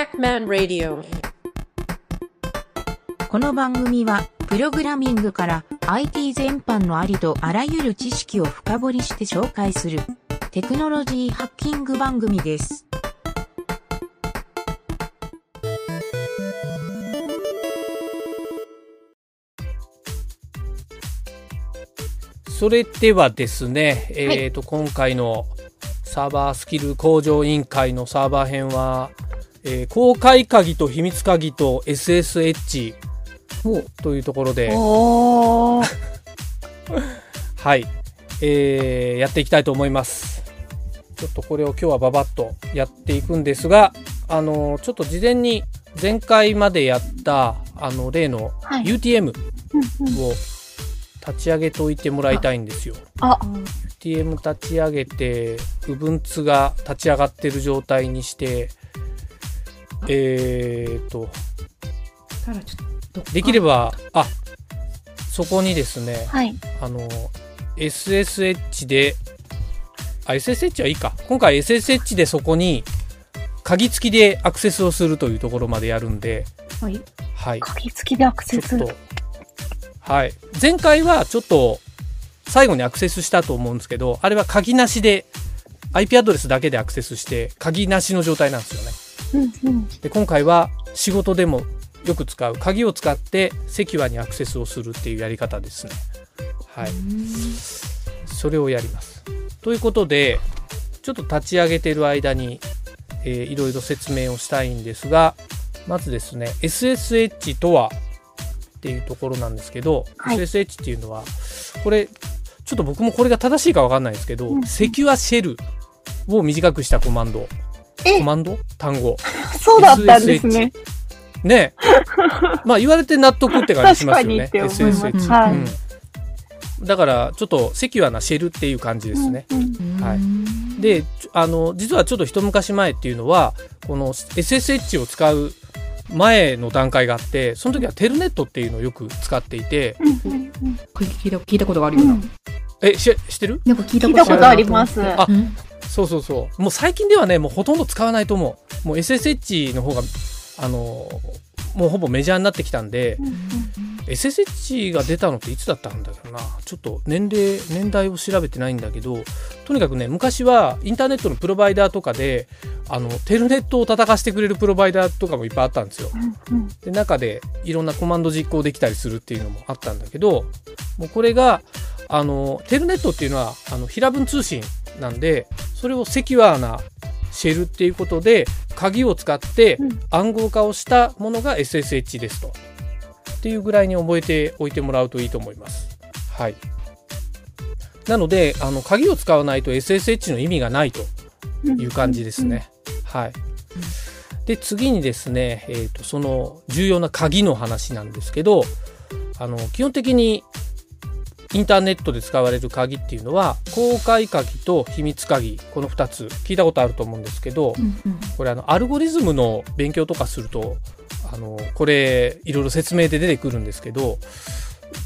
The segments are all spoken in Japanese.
Pac-Man Radio この番組は、プログラミングから IT 全般のありとあらゆる知識を深掘りして紹介するテクノロジーハッキング番組です。それではですね、えっ、と、今回のサーバースキル向上委員会のサーバー編は、えー公開鍵と秘密鍵と SSH というところで。はい、えーやっていきたいと思います。ちょっとこれを今日はババッとやっていくんですが、あのちょっと事前に前回までやった、あの、例のはい UTM を立ち上げておいてもらいたいんですよ。あ、TM 立ち上げて Ubuntu が立ち上がってる状態にしてえー、っとできればあそこにですねはい。あの SSH であ SSH はいいか今回 SSH でそこに鍵付きでアクセスをするというところまでやるんではい。はい鍵付きでアクセス。はい前回はちょっと最後にアクセスしたと思うんですけどあれは鍵なしで IP アドレスだけでアクセスして鍵なしの状態なんですよね。で今回は仕事でもよく使う鍵を使ってセキュアにアクセスをするっていうやり方ですね。はい。それをやります。ということでちょっと立ち上げてる間に、えーいろいろ説明をしたいんですがまずですね SSH とはっていうところなんですけど、はい。SSH っていうのはこれちょっと僕もこれが正しいかわかんないですけど、うんセキュアシェルを短くしたコマンド。えコマンド？単語。そうだったんですね。ね。まあ言われて納得って感じしますよね。確かにって思います。SSH、はい。うん、だからちょっとセキュアなシェルっていう感じですね、うんうんはい。であの実はちょっと一昔前っていうのはこの SSH を使う前の段階があってその時はテルネットっていうのをよく使っていて。うんうんうん。聞いた聞いたことがあるような。えし知ってる？なんか聞いた聞いたことあります。あうんそうそうそう。もう最近ではねもうほとんど使わないと思う。もう SSH の方があのもうほぼメジャーになってきたんで、うんうん SSH が出たのっていつだったんだけどな。ちょっと年齢年代を調べてないんだけどとにかくね昔はインターネットのプロバイダーとかであのテルネットを叩かしてくれるプロバイダーとかもいっぱいあったんですよ。うんうん。で中でいろんなコマンド実行できたりするっていうのもあったんだけどもうこれがあのテルネットっていうのはあの平文通信なんでそれをセキュアなシェルっていうことで鍵を使ってうん暗号化をしたものが SSH ですと。っていうぐらいに覚えておいてもらうといいと思います。はい。なので、あの、鍵を使わないと SSH の意味がないという感じですね。はい。で、次にですね、えっ、と、その重要な鍵の話なんですけど、あの、基本的にインターネットで使われる鍵っていうのは、公開鍵と秘密鍵、この2つ聞いたことあると思うんですけど、これあのアルゴリズムの勉強とかするとあのこれいろいろ説明で出てくるんですけど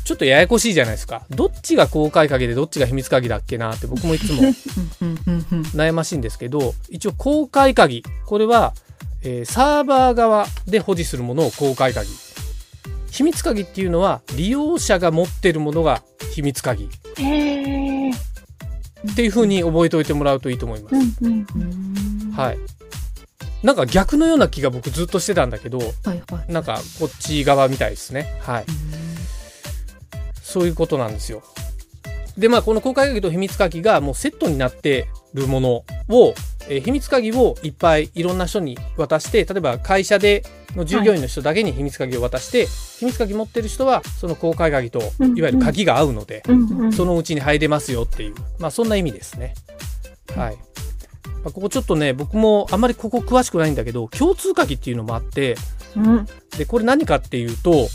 ちょっとややこしいじゃないですか。どっちが公開鍵でどっちが秘密鍵だっけなって僕もいつも悩ましいんですけど一応公開鍵。これは、えーサーバー側で保持するものを公開鍵秘密鍵っていうのは利用者が持ってるものが秘密鍵へーっていう風に覚えておいてもらうといいと思います、うんうんはいなんか逆のような気が僕ずっとしてたんだけどはいはい。なんかこっち側みたいですね。はい。そういうことなんですよ。で、まあこの公開鍵と秘密鍵がもうセットになってるものを、えー秘密鍵をいっぱいいろんな人に渡して、例えば会社での従業員の人だけに秘密鍵を渡して、秘密鍵持ってる人はその公開鍵とうんいわゆる鍵が合うので、うんうんそのうちに入れますよっていう、まあそんな意味ですね。はい。まあここちょっとね、僕もあんまりここ詳しくないんだけど、共通鍵っていうのもあって、うんで、これ何かっていうと、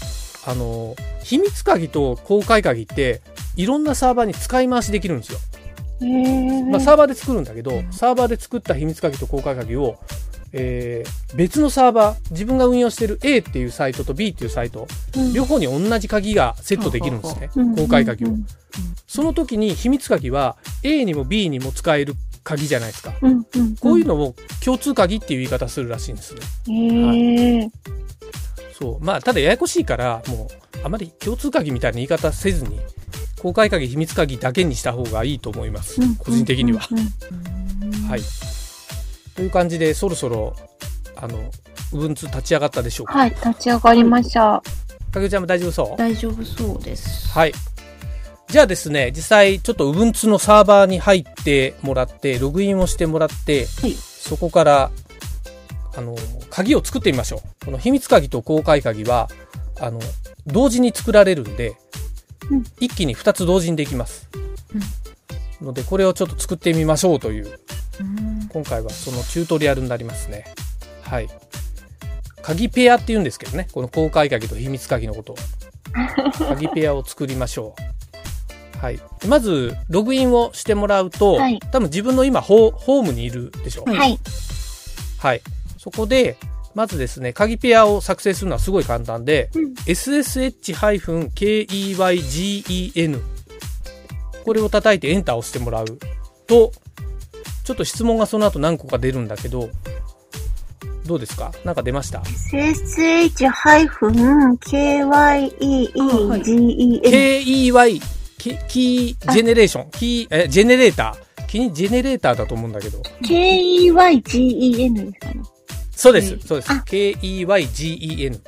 あの、秘密鍵と公開鍵って、いろんなサーバーに使い回しできるんですよ。まあ、サーバーで作るんだけど、サーバーで作った秘密鍵と公開鍵を、えー別のサーバー、自分が運用してる A っていうサイトと B っていうサイト、うん両方に同じ鍵がセットできるんですね。うん公開鍵をうん。その時に秘密鍵は A にも B にも使える鍵じゃないですか。こういうのを共通鍵っていう言い方するらしいんですね。へえ。そう。まあ、ただややこしいから、もう、あまり共通鍵みたいな言い方せずに、公開鍵、秘密鍵だけにした方がいいと思います。個人的には。はい。という感じで、そろそろ、あの、Ubuntu 立ち上がったでしょうか？はい、立ち上がりました。かけちゃんも大丈夫そう？大丈夫そうです。はい。じゃあですね、実際ちょっと Ubuntu のサーバーに入ってもらって、ログインをしてもらって、はいそこから、あの、鍵を作ってみましょう。この秘密鍵と公開鍵は、あの、同時に作られるんで、うん一気に2つ同時にできます。ので、これをちょっと作ってみましょうという、うん今回はそのチュートリアルになりますね。はい。鍵ペアって言うんですけどね、この公開鍵と秘密鍵のことを。鍵ペアを作りましょう。はい。まず、ログインをしてもらうと、はい多分自分の今ホー、ホームにいるでしょ。はいはい。はい。そこで、まずですね、鍵ペアを作成するのはすごい簡単で、うん ssh-keygen これを叩いてエンターを押してもらうと、ちょっと質問がその後何個か出るんだけど、どうですか？なんか出ました？SSH-KYEEGEN。?KEY、キキージェネレーション、キー、え、ジェネレーター？キージェネレーターだと思うんだけど。KEYGEN ですかね。そうです、はいそうです。あ KEYGEN。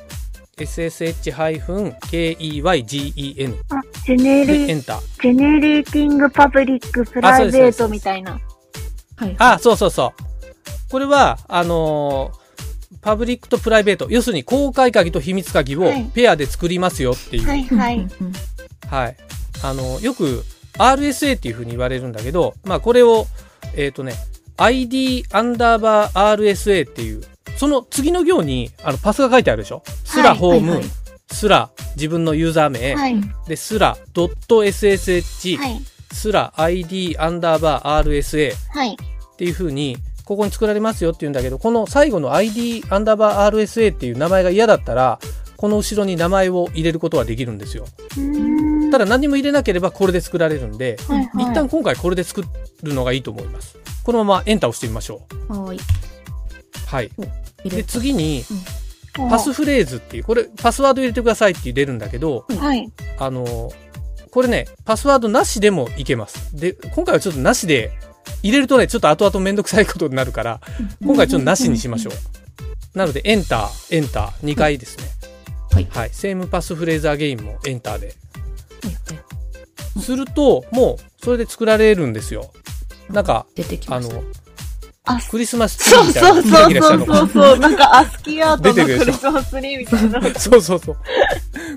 SSH-KEYGEN。あ、ジェネで、レエンター。 Generating public private みたいな。はい。あ、そうそうそう。これは、あのーパブリックとプライベート、要するに公開鍵と秘密鍵をはいペアで作りますよっていう。はい。はい はい。うんあのよく RSA っていう風に言われるんだけど、まあこれを、えっ、とね、ID アンダーバー RSA っていう、その次の行にあのパスが書いてあるでしょ？スラホーム、はいはいスラ自分のユーザー名、はい。で、スラ .ssh、はい。スラ ID アンダーバー RSA はい。っていう風に、ここに作られますよって言うんだけど、この最後の ID アンダーバー RSA っていう名前が嫌だったら、この後ろに名前を入れることはできるんですよ。ただ何も入れなければこれで作られるんで、はいはい一旦今回これで作るのがいいと思います。このままエンターを押してみましょう。はい。はい。で、入れ次に、パスフレーズっていう、これ、パスワード入れてくださいって出るんだけど、はい。あの、これね、パスワードなしでもいけます。で、今回はちょっとなしで、入れるとね、ちょっと後々めんどくさいことになるから、今回ちょっとなしにしましょう。なので、エンター、エンター、2回ですね。はいはい。セームパスフレーズアゲインもエンターで。はいすると、もう、それで作られるんですよ。なんか、出てきあ。の、あ、クリスマスツリーみたいなそうそう。そうそう。なんかアスキーアートのクリスマスツリーみたいな。そうそうそう。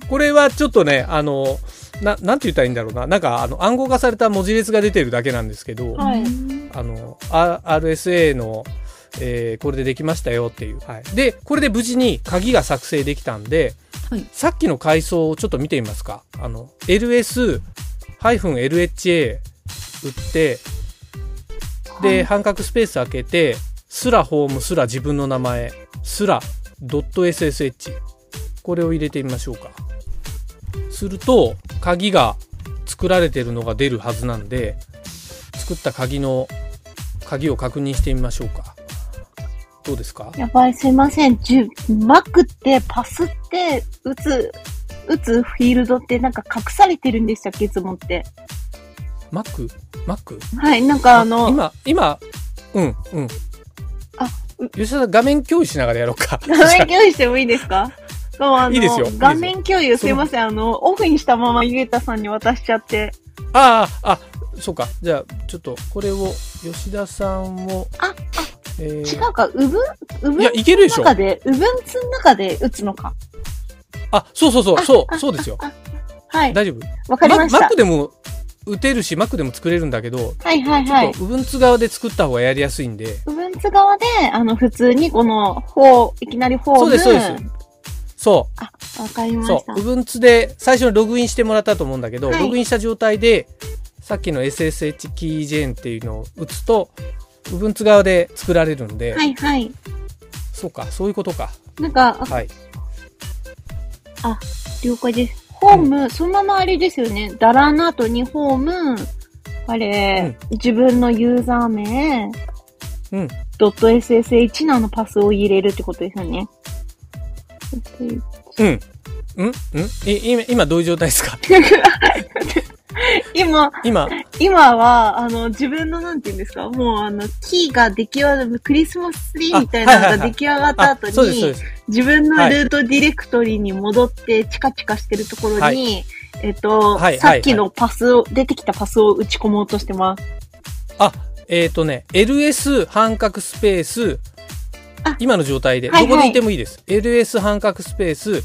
これはちょっとね、あの、な、なんて言ったらいいんだろうな。なんか、あの、暗号化された文字列が出てるだけなんですけど、はいあの、RSA の、えーこれでできましたよっていう。はい。で、これで無事に鍵が作成できたんで、はいさっきの階層をちょっと見てみますか。あの、ls-lha 打って、で、半角スペース開けて、スラホームスラ自分の名前、スラ .ssh。これを入れてみましょうか。すると、鍵が作られてるのが出るはずなんで、作った鍵の、鍵を確認してみましょうか。どうですか？やばい、すいません。じゅ、マックって、パスって、打つ、打つフィールドってなんか隠されてるんでしたっけいつもって。?Mac? Mac? はい、なんかあの、今、今、うん、うん。あう吉田さん画面共有しながらやろうか。画面共有してもいいですか？いいですよ画面共有すいません。あの、オフにしたままゆげたさんに渡しちゃって。ああ、あ、そうか。じゃあ、ちょっと、これを、吉田さんを、あ、えー違うか、うぶん、うぶんいけるでしょ中で、うぶんつの中で打つのか。あ、そうそうそう、あそう、あそうですよ。あはい。大丈夫わかりました。Mac でも打てるし、Mac でも作れるんだけど、はいはいはい。Ubuntu 側で作った方がやりやすいんで、うぶんつ側で、あの、普通にこの、フォー、いきなりフォーム。そうです、そうです。そあ、わかりまう、した。そう、Ubuntu で最初にログインしてもらったと思うんだけど、はいログインした状態で、さっきの SSH キージェーンっていうのを打つと、Ubuntu 側で作られるんで、はいはい。そうか、そういうことか。なんか、あはい。了解です。ホーム、そのままあれですよね。ダラーの後にホーム、あれ、自分のユーザー名、うん。ドット .ssh のあのパスを入れるってことですよね。うん。うん？ん？い今、今どういう状態ですか？今、今、今は、あの、自分のなんて言うんですか？もうあの、キーが出来上がる、クリスマスツリーみたいなのが出来上がったあ後、に。自分のルートディレクトリに戻って、チカチカしてるところに、はい。えっと、はいさっきのパスを、出てきたパスを打ち込もうとしてます。あ、えっ、とね、ls 半角スペースあ、今の状態で、どこでいてもいいです。ls 半角スペース、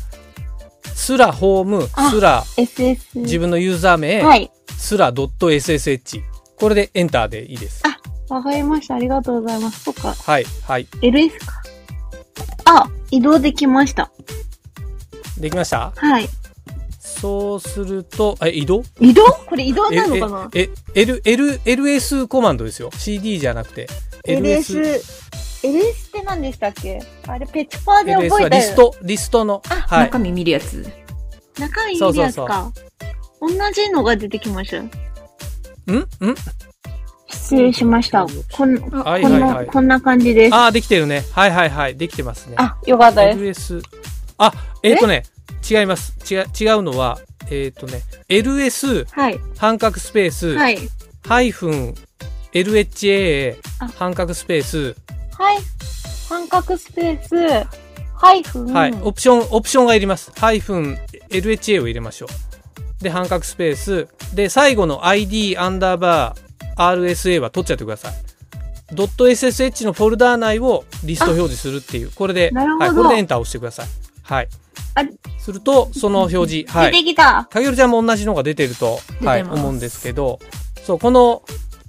スラホーム、あスラ SS。自分のユーザー名、はい。スラ .ssh。これでエンターでいいです。わかりました。ありがとうございます。そっか。はい、はい。LS か。あ、移動できました。できました？はい。そうすると、え、移動？移動？これ移動なのかな？え、え、L、L、LS コマンドですよ。CD じゃなくて。?LS、LS って何でしたっけ？あれ、ペチパーで LS 覚えたはリスト、リストの。はい中。身見るやつ。中身見るやつか。同じのが出てきました。ん？ん？失礼しました。こん、こんはいはいはな、いこんな感じです。ああ、できてるね。はいはいはい。できてますね。あ、よかったです。LS。あ、えっ、とね、違います。違う、違うのは、えっ、とね、LS はい。半角スペース、はい。ハイフン LHA あ半角スペース、はい。半角スペース、ハイフン。はい、オプション、オプションがいります。ハイフン LHA を入れましょう。で、半角スペース。で、最後の ID アンダーバー RSA は取っちゃってください。ドット .ssh のフォルダー内をリスト表示するっていう。これで、はい、これでエンターを押してください。はいあ。すると、その表示、は出い。てきた。かげるちゃんも同じのが出てると、はい、思うんですけど、そう、この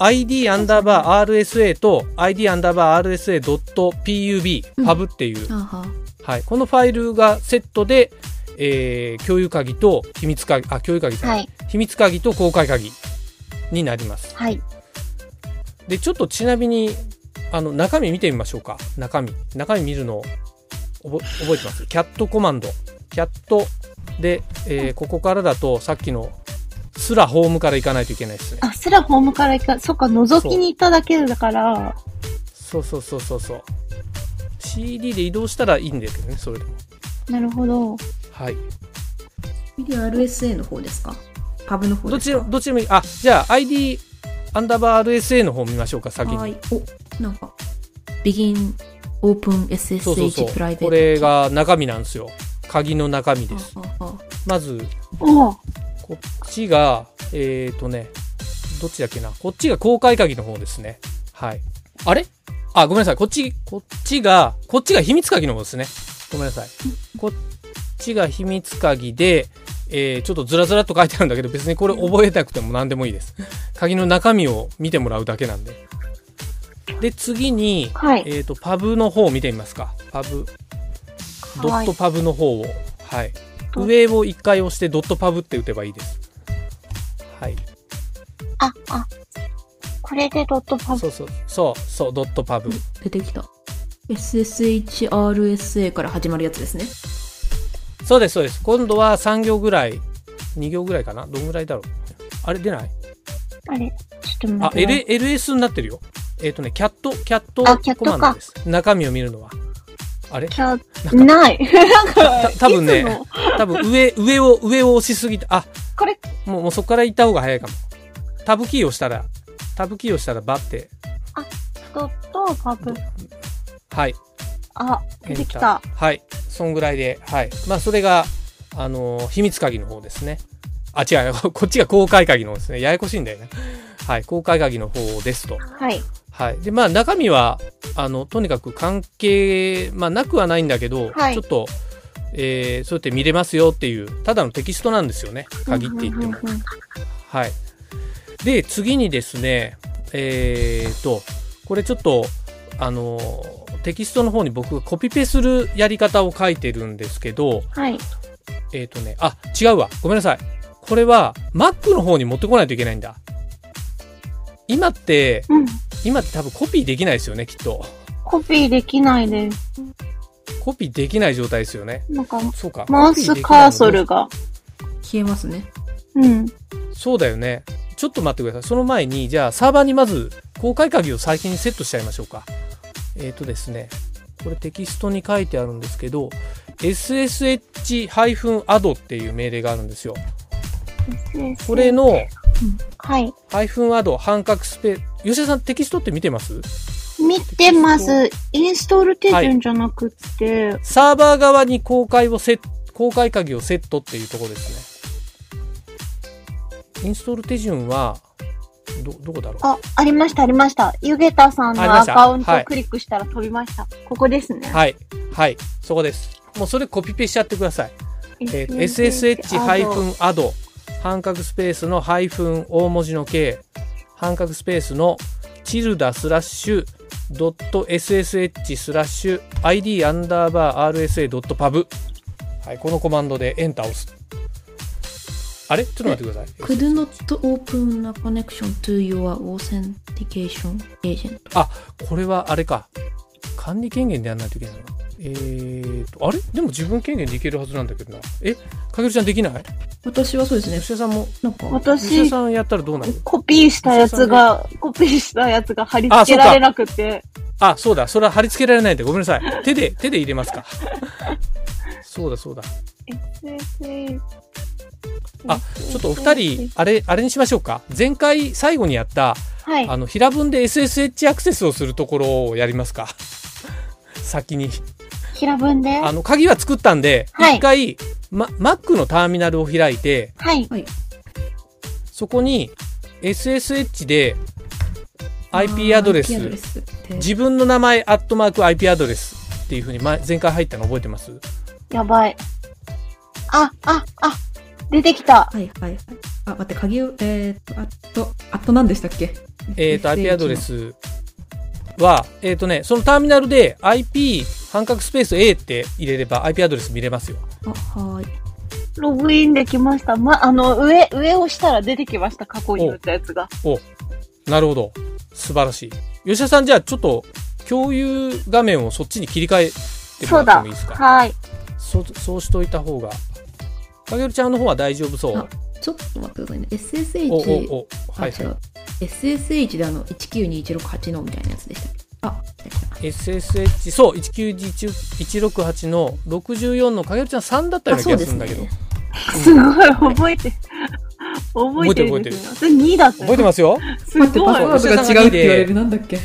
ID アンダーバー RSA と ID アンダーバー RSA.pub、うん pub っていう、はあははい、このファイルがセットで、えー、共有鍵と秘密鍵、あ、共有鍵じゃない、はい。秘密鍵と公開鍵になります。はい。で、ちょっとちなみに、あの、中身見てみましょうか。中身。中身見るの覚えてます？キャットコマンド。キャットで、えーここからだとさっきのスラホームから行かないといけないですね。あ、すらホームから行か、そっか、覗きに行っただけだから、そうそうそうそうそう。CD で移動したらいいんだけどね、それでも。なるほど。はい。あ。で、RSA の方ですか？パブの方どっちですか？どっちでもいい。あ、じゃあ ID アンダーバー RSA の方見ましょうか、先に。はい。お、なんか、Begin Open そうそうそう SSH プライ。ベート。これが中身なんですよ。鍵の中身です。はあはあまず、こっちが、えーとね、どっちだっけな？こっちが公開鍵の方ですね。はい。あれ？あ、ごめんなさい。こっち、こっちが、こっちが秘密鍵の方ですね。ごめんなさい。こっちが秘密鍵で、えー、ちょっとずらずらっと書いてあるんだけど、別にこれ覚えなくても何でもいいです。鍵の中身を見てもらうだけなんで。で、次に、はい。えーと、パブの方を見てみますか。パブ、ドットパブの方を。はい。ド上を一回押してドットパブって打てばいいです。はい。あ、あ、これでドットパブ。そうそう、そう、そう、ドットパブ。出てきた。SSHRSA から始まるやつですね。そうです、そうです。今度は3行ぐらい、2行ぐらいかな？どんぐらいだろう？あれ出ない？あれちょっとあ、待って L、LS になってるよ。えっ、とね、キャット、キャットコマンドです。中身を見るのは。あれ？ない。なんか、た多分ね多分上、上を、上を押しすぎて、あ、これ、もう、もうそこから行った方が早いかも。タブキーを押したら、タブキーを押したらバッて、ドットパブ。はい。あ、出てきた。ーはい。そんぐらいで、はい。まあ、それが、あのー秘密鍵の方ですね。あ、違うよ。こっちが公開鍵の方ですね。ややこしいんだよね。はい。公開鍵の方ですと。はい。はい。で、まあ、中身は、あの、とにかく関係、まあ、なくはないんだけど、はいちょっと、えー、そうやって見れますよっていう、ただのテキストなんですよね。鍵って言っても。はい。で、次にですね、えーと、これちょっと、あのーテキストの方に僕がコピペするやり方を書いてるんですけど、はい。えーとね、あ、違うわ。ごめんなさい。これは Mac の方に持ってこないといけないんだ。今って、うん。今って多分コピーできないですよね、きっと。コピーできないです。コピーできない状態ですよね。なんか、そうか。マウスカーソルが。消えますね。うん。そうだよね。ちょっと待ってください。その前に、じゃあサーバーにまず公開鍵を先にセットしちゃいましょうか。えっ、とですね、これテキストに書いてあるんですけど、ssh-add っていう命令があるんですよ。これの、はい。ハイフンアド半角スペース、吉田さんテキストって見てます？見てます。インストール手順じゃなくって、サーバー側に公開をセ公開鍵をセットっていうところですね。インストール手順は、ど、どこだろう？あ、ありました、ありました。ゆげたさんのアカウントはいをクリックしたら飛びました。ここですね。はい。はい。そこです。もうそれコピペしちゃってください。えー、ssh-add 半角スペースのハイフン大文字の K 半角スペースのチルダスラッシュドット ssh スラッシュ id アンダーバー rsa ドット pub はい、このコマンドでエンターを押す。あれ？ちょっと待ってください。could not open a connection to your authentication agent. あ、これはあれか。管理権限でやらないといけないのえーと、あれ？でも自分権限でいけるはずなんだけどな。え？かけるちゃんできない？私はそうですね。吉田さんも、なんか、吉私田、さんやったらどうなる？コピーしたやつが、コピーしたやつが貼り付けられなくて、あ、そうだ。それは貼り付けられないんでごめんなさい。手で、手で入れますか。そうだそうだ。SSH あ、ちょっとお二人、あれ、あれにしましょうか。前回最後にやった、はい。あの、平文で SSH アクセスをするところをやりますか。先に。平文で？あの、鍵は作ったんで、一、はい回、ま、Mac のターミナルを開いて、はい。そこに SSH で IP アドレス、IP アドレス自分の名前、アットマーク IP アドレスっていうふうに前前回入ったの覚えてます？やばい。あ、あ、あ、出てきた。はいはいはい。あ、待って、鍵を、えー、っと、あと、あと何でしたっけ？えっ、と、IP アドレスは、えっ、とね、そのターミナルで IP 半角スペース A って入れれば IP アドレス見れますよ。あ、はーい。ログインできました。ま、あの、上、上を押したら出てきました。過去に打ったやつが。なるほど。素晴らしい。吉田さん、じゃあちょっと共有画面をそっちに切り替えてそうだもらってもいいです。か？はい。そそうしといた方が。かげるちゃんの方は大丈夫そうあ。ちょっと待ってくださいね。お SSH、おお。あ、はいはい。SSH であの、192168のみたいなやつでしたっけ？あ、SSH、そう、19168の64のかげるちゃん3だったような気がするんだけど。あすごい、覚えて、覚えてるんですよ。それ2だったよ。覚えてますよすごい。パスワードが違うって言われる。なんだっけ？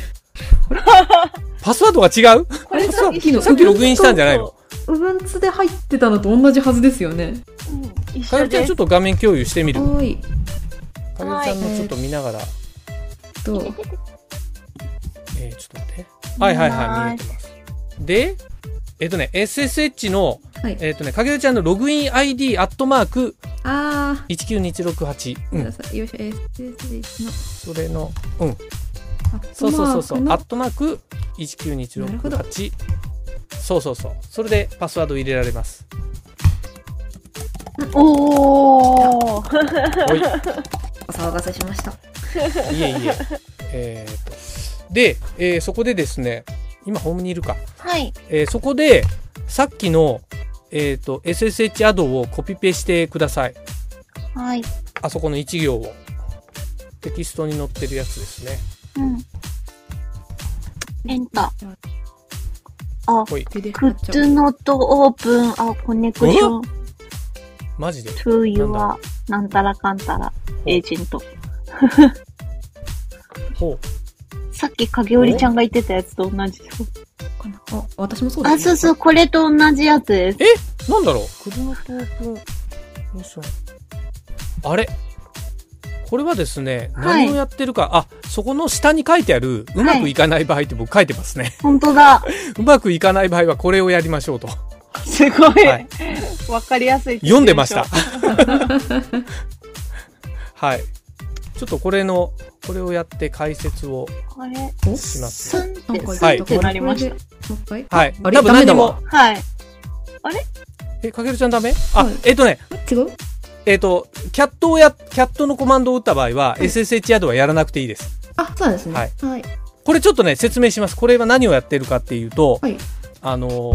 パスワードが違う？あれさっきの、さっきログインしたんじゃないの？ウブンツで入ってたのと同じはずですよね。うん一かげ緒でするちゃんちょっ。と画面共有してみる。かはーい。げるちゃんのちょっと見ながら。と、えー、ちょっと待って。はいはいはい、見えてます。で、えっ、とね、SSH の、はい。えっ、とね、かげるちゃんのログイン ID アットマークあ192168。ー、うん。よいしょ、SSH の、それの、うん。あそうそうそうそう。アットマークなるほど192168。そうそうそう。それでパスワード入れられます。おー。お お騒がせしました。いえいえ。えーと。で、えーそこでですね、今ホームにいるか。はい。えーそこで、さっきの、えっ、と、SSH アドをコピペしてください。はい。あそこの1行を。テキストに載ってるやつですね。うん。エンター。あ、ほい。でで could not open a connection マジで？to なんだ？your なんたらかんたらエージェント。ほさっき影織ちゃんが言ってたやつと同じあ、私もそうです、あ、そうそう、これと同じやつです。う。なんだろう？クルノトープンミッション。あれ？これはですね、はい何をやってるか、あ、そこの下に書いてある、うまくいかない場合って僕書いてますね。本当だ。うまくいかない場合はこれをやりましょうと。すごい。はいわかりやすい。読んでました。はい。ちょっとこれの、これをやって解説をこれ、します。なんかスはいンってなりました。これでもう一回？はい。あれ？多分何にも。はい。え、かけるちゃんダメ？あ、はいえっ、とね、違う？えっ、と、キャットをや、キャットのコマンドを打った場合は、い SSH アドはやらなくていいです。あ、そうなんですね。はい。はい。これちょっとね、説明します。これは何をやってるかっていうと、はい。あの、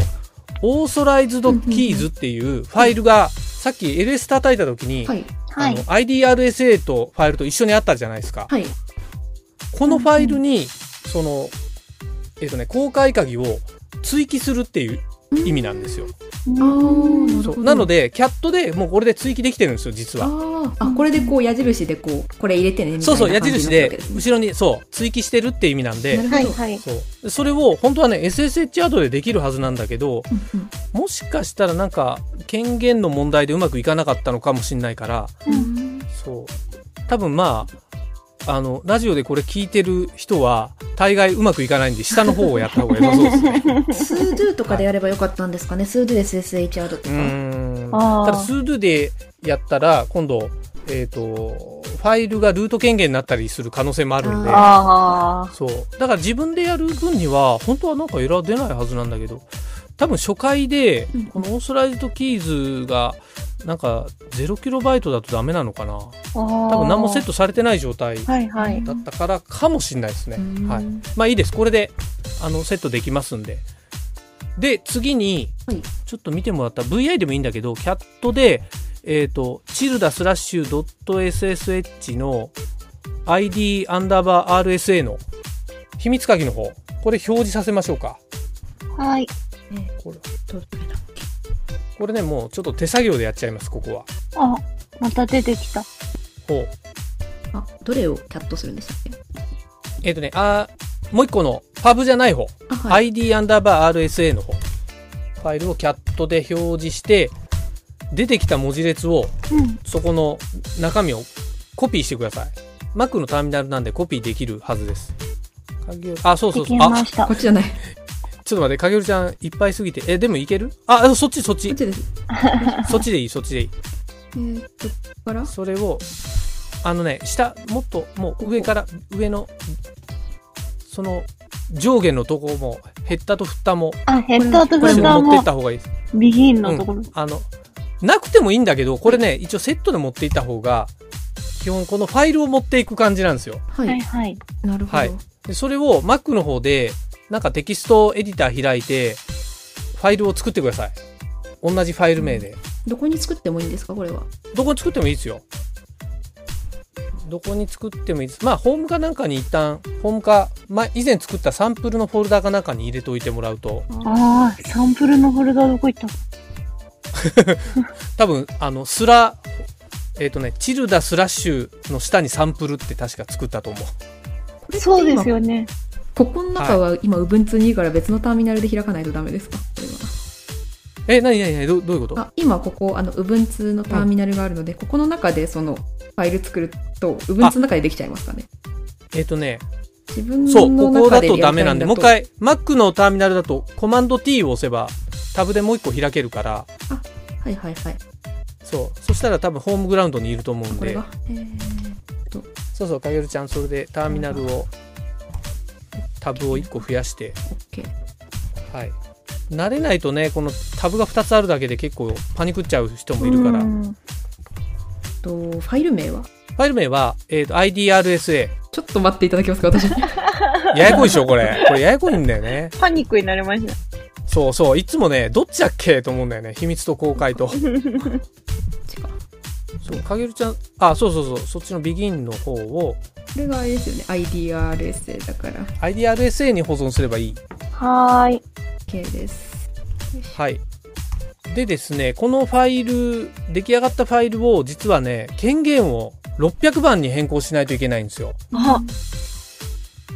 オーソライズドキーズっていうファイルが、さっき LS 叩いた時に、はい。はい IDRSA とファイルと一緒にあったじゃないですか。はい。このファイルに、その、えっ、とね、公開鍵を追記するっていう意味なんですよ。そうなので、キャットでもうこれで追記できてるんですよ、実は。あこれでこう矢印でこう、これ入れてね、そうそう、矢印で後ろに、そう、追記してるって意味なんでなる、ほど。はいはい。そう。でそれを本当はね、SSH アドでできるはずなんだけど、もしかしたらなんか、権限の問題でうまくいかなかったのかもしれないから、うんそう。多分まあ、あの、ラジオでこれ聞いてる人は、大概うまくいかないんで、下の方をやった方が良さそうですね。スードゥとかでやればよかったんですかね。スードゥ SSH アドとうか。ただ、スードゥでやったら、今度、えっ、と、ファイルがルート権限になったりする可能性もあるんで、あそう。だから自分でやる分には、本当はなんかエラー出ないはずなんだけど、多分初回でうん、このオーソライズドキーズが、なんか 0KB だとダメなのかなあ。多多分何もセットされてない状態はいはい。だったからかもしれないですね。うんはい。まあいいです。これで、あの、セットできますんで。で、次に、はいちょっと見てもらった VI でもいいんだけど、キャットで、えっ、と、チルダスラッシュドット SSH の ID アンダーバー RSA の秘密鍵の方、これ表示させましょうか。はい。これどうこれね、もうちょっと手作業でやっちゃいます、ここは。あ、また出てきた。ほう。あ、どれをキャットするんでしたっけ？えっ、とね、あーもう一個のパブじゃない方。あ、はい。ID アンダーバー RSA の方。ファイルをキャットで表示して、出てきた文字列を、うん。そこの中身をコピーしてください。Mac のターミナルなんでコピーできるはずです。影あ、そうそうそう。あ、できましたこっ。ちじゃない。こちょっと待って、影るちゃんいっぱいすぎて。え、でもいける？あ、あそっちそっちっ。ちです。そっちでいい、そっちでいい。えーっと、ここからそれを、あのね、下、もっと、もう上から、上の、その、上下のとこも、ヘッダとフッターも、あ、ヘッダーとこれフッターも持っていった方がいいです。ビギンのところ。あの、なくてもいいんだけど、これね、一応セットで持っていった方が、基本このファイルを持っていく感じなんですよ。ははいい。はい。なるほど。はいでそれを Mac の方で、なんかテキストエディター開いて、ファイルを作ってください。同じファイル名で。どこに作ってもいいんですか？これは。どこに作ってもいいですよ。どこに作ってもいいです。まあ、ホームかなんかに一旦、ホームか、まあ、以前作ったサンプルのフォルダかなんかに入れておいてもらうと、ああ、サンプルのフォルダどこ行った？多分、あの、スラ、えっ、とね、チルダスラッシュの下にサンプルって確か作ったと思う。そうです今よね。ここの中は今 Ubuntu にいいから別のターミナルで開かないとダメですか？え、なになになにどどういうこと？あ今ここあの Ubuntu のターミナルがあるので、ここの中でそのファイル作ると Ubuntu の中でできちゃいますかね。えっ、とね、自分そう、のここだとダメなんで、もう一回、Mac のターミナルだと、コマンド T を押せば、タブでもう一個開けるから、はいはいはい。そう。そしたら多分ホームグラウンドにいると思うんで。これが、えー、そうそう、かげるちゃん、それでターミナルを、タブを1個増やして、OK はい。慣れないとね、このタブが2つあるだけで結構パニクっちゃう人もいるから、とファイル名は？ァイル名は、えっ、と、IDRSA。ちょっと待っていただけますか私 ややこいでしょ、これ。これややこいんだよね。パニックになりました。そうそう、いつもね、どっちだっけと思うんだよね。秘密と公開と。そう、かげるちゃん、あ、そうそうそう、そっちのビギンの方を、これがあれですよね IDRSA だから IDRSA に保存すればいい。はーい。OK ですはい。でですね、このファイル、出来上がったファイルを、実はね、権限を600番に変更しないといけないんですよ。あ、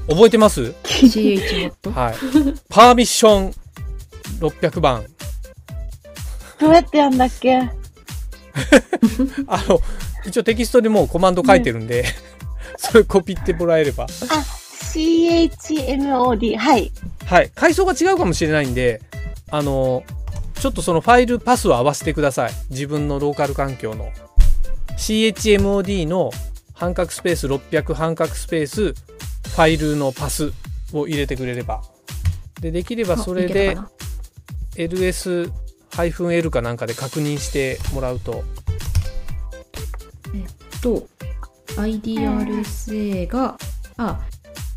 覚えてます？CH モッドはい。パーミッション600番。どうやってやんだっけ？あの、一応テキストでもうコマンド書いてるんで、それコピってもらえれば。あ、CHMOD。はい。はい。階層が違うかもしれないんで、あの、ちょっとそのファイルパスを合わせてください。自分のローカル環境の。CHMOD の半角スペース600半角スペースファイルのパスを入れてくれれば。で、できればそれで ls-l かなんかで確認してもらうと。なと IDRSA があ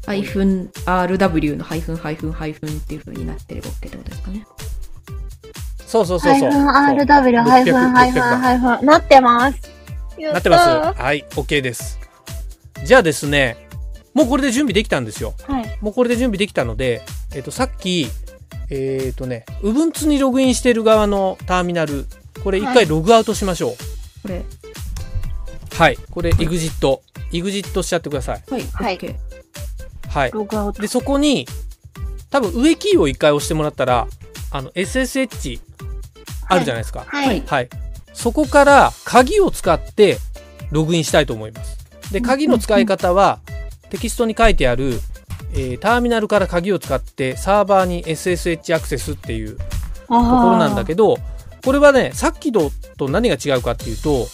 ハイフン RW のハイフンハイフンハイフンっていう風になってれば OK ってことですかね。そうそうそうそう。ハイフン RW ハイフンハイフンハイフン。なってます。やなってます。はい OK です。じゃあですねもうこれで準備できたんですよ。はい。もうこれで準備できたので、えっとさっきえっ、とね Ubuntu にログインしてる側のターミナルこれ一回はい。ログアウトしましょう。これはい、これ EXIT EXIT しちゃってください。はい、はい。はい。ログアウト。でそこに多分上キーを一回押してもらったらあの SSH あるじゃないですか。はい。はい。はい、そこから鍵を使ってログインしたいと思います。で鍵の使い方はテキストに書いてある、えーターミナルから鍵を使ってサーバーに SSH アクセスっていうとところなんだけどこれはねさっきのと何が違うかっていうと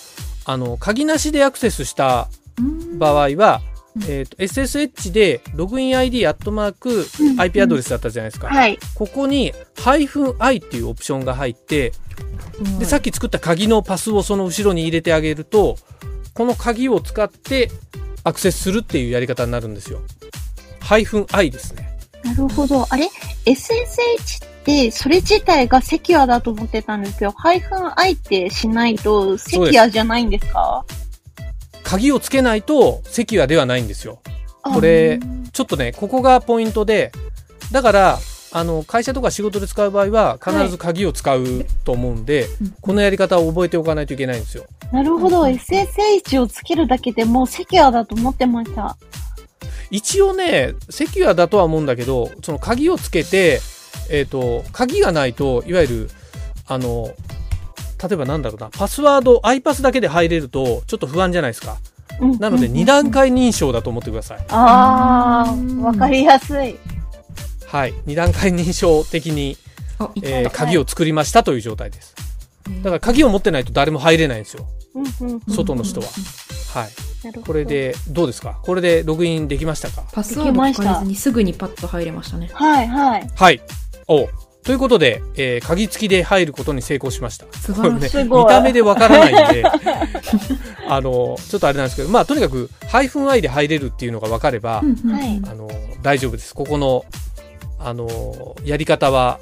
あの鍵なしでアクセスしたうん場合は、うんえーと SSH でログイン ID アットマーク IP アドレスだったじゃないですか、はい。ここに -i っていうオプションが入ってでさっき作った鍵のパスをその後ろに入れてあげるとこの鍵を使ってアクセスするっていうやり方になるんですよ。-i ですね。なるほど。あれ ?SSH って、それ自体がセキュアだと思ってたんですけど、ハイフン i ってしないとセキュアじゃないんですか？鍵をつけないとセキュアではないんですよ。これちょっとねここがポイントでだからあの会社とか仕事で使う場合は必ず鍵を使うと思うんで、うんこのやり方を覚えておかないといけないんですよ。なるほど。うん SSH をつけるだけでもうセキュアだと思ってました。一応ねセキュアだとは思うんだけどその鍵をつけて、えー、と鍵がないといわゆるあの例えばなんだろうなパスワード iPass だけで入れるとちょっと不安じゃないですか。うん。なのでうん。2段階認証だと思ってください。あうんあ、わかりやすい。はい。2段階認証的に、えーた鍵を作りましたという状態です。だから鍵を持ってないと誰も入れないんですよ外の人は。はい。これ。でどうですか？これでログインできましたか？パスワード聞かれずにすぐにパッと入れましたね。はいはい。はい。おということで、えー鍵付きで入ることに成功しました。すごい。見た目でわからないんで、あの、ちょっとあれなんですけど、まあ、とにかく、ハイフン i で入れるっていうのが分かれば、うんうん。はい。あの、大丈夫です。ここの、あの、やり方は、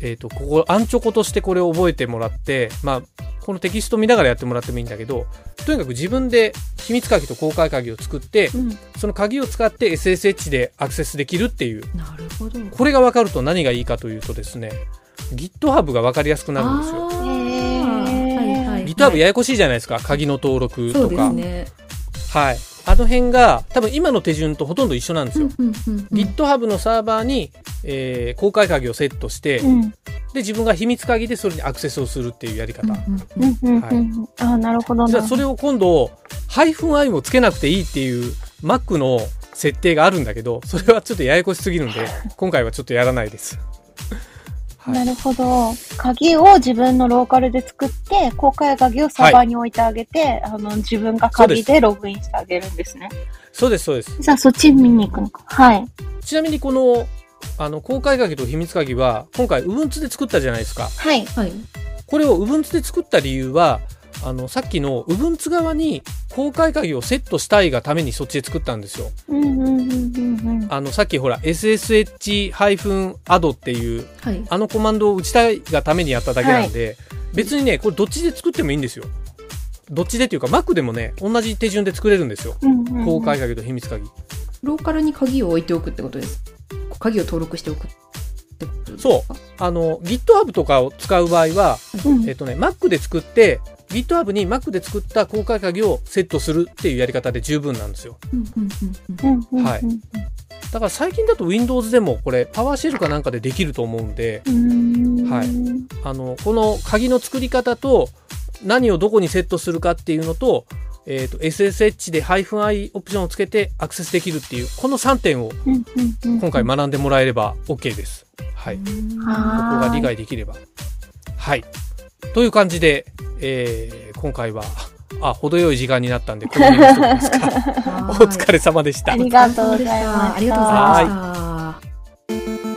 えっ、と、ここ、アンチョコとしてこれを覚えてもらって、まあ、このテキスト見ながらやってもらってもいいんだけど、とにかく自分で秘密鍵と公開鍵を作って、うんその鍵を使って SSH でアクセスできるっていう、なるほどこれが分かると何がいいかというとですね、GitHub が分かりやすくなるんですよ。GitHub ややこしいじゃないですか、鍵の登録そうでとか。すねはい。あの辺が多分今の手順とほとんど一緒なんですよ。GitHub のサーバーに、えー公開鍵をセットして、うんで、自分が秘密鍵でそれにアクセスをするっていうやり方。ああ、なるほどな。じゃあそれを今度、ハイフン i もつけなくていいっていう Mac の設定があるんだけど、それはちょっとややこしすぎるんで、今回はちょっとやらないです。は。ないるほど。鍵を自分のローカルで作って、公開鍵をサーバーに置いてあげて、あの、自分が鍵でログインしてあげるんですね。そうです、そうです。じゃあそっち見に行くのか。はい。ちなみにこの、あの、公開鍵と秘密鍵は、今回 Ubuntu で作ったじゃないですか。はい。はいこれを Ubuntu で作った理由は、あの、さっきの Ubuntu 側に公開鍵をセットしたいがためにそっちで作ったんですよ。あの、さっきほら、SSH-add っていう、はいあのコマンドを打ちたいがためにやっただけなんで、別にね、これどっちで作ってもいいんですよ。どっちでっていうか、Mac でもね、同じ手順で作れるんですよ。公開鍵と秘密鍵。ローカルに鍵を置いておくってことです鍵を登録しておくそうあの、GitHub とかを使う場合は、うんえっとね、Mac で作って、GitHub に Mac で作った公開鍵をセットするっていうやり方で十分なんですよ。はいだから最近だと Windows でもこれ、パワーシェルかなんかでできると思うんで、はいあの、この鍵の作り方と、何をどこにセットするかっていうのと、えっ、と、SSH で -i オプションをつけてアクセスできるっていう、この3点を今回学んでもらえれば OK です。はい。こあこが理解できれば。はい。という感じで、えー、今回は、あ、程よい時間になったんで、こですか。お疲れ様でした。ありがとうございます。ありがとうございました。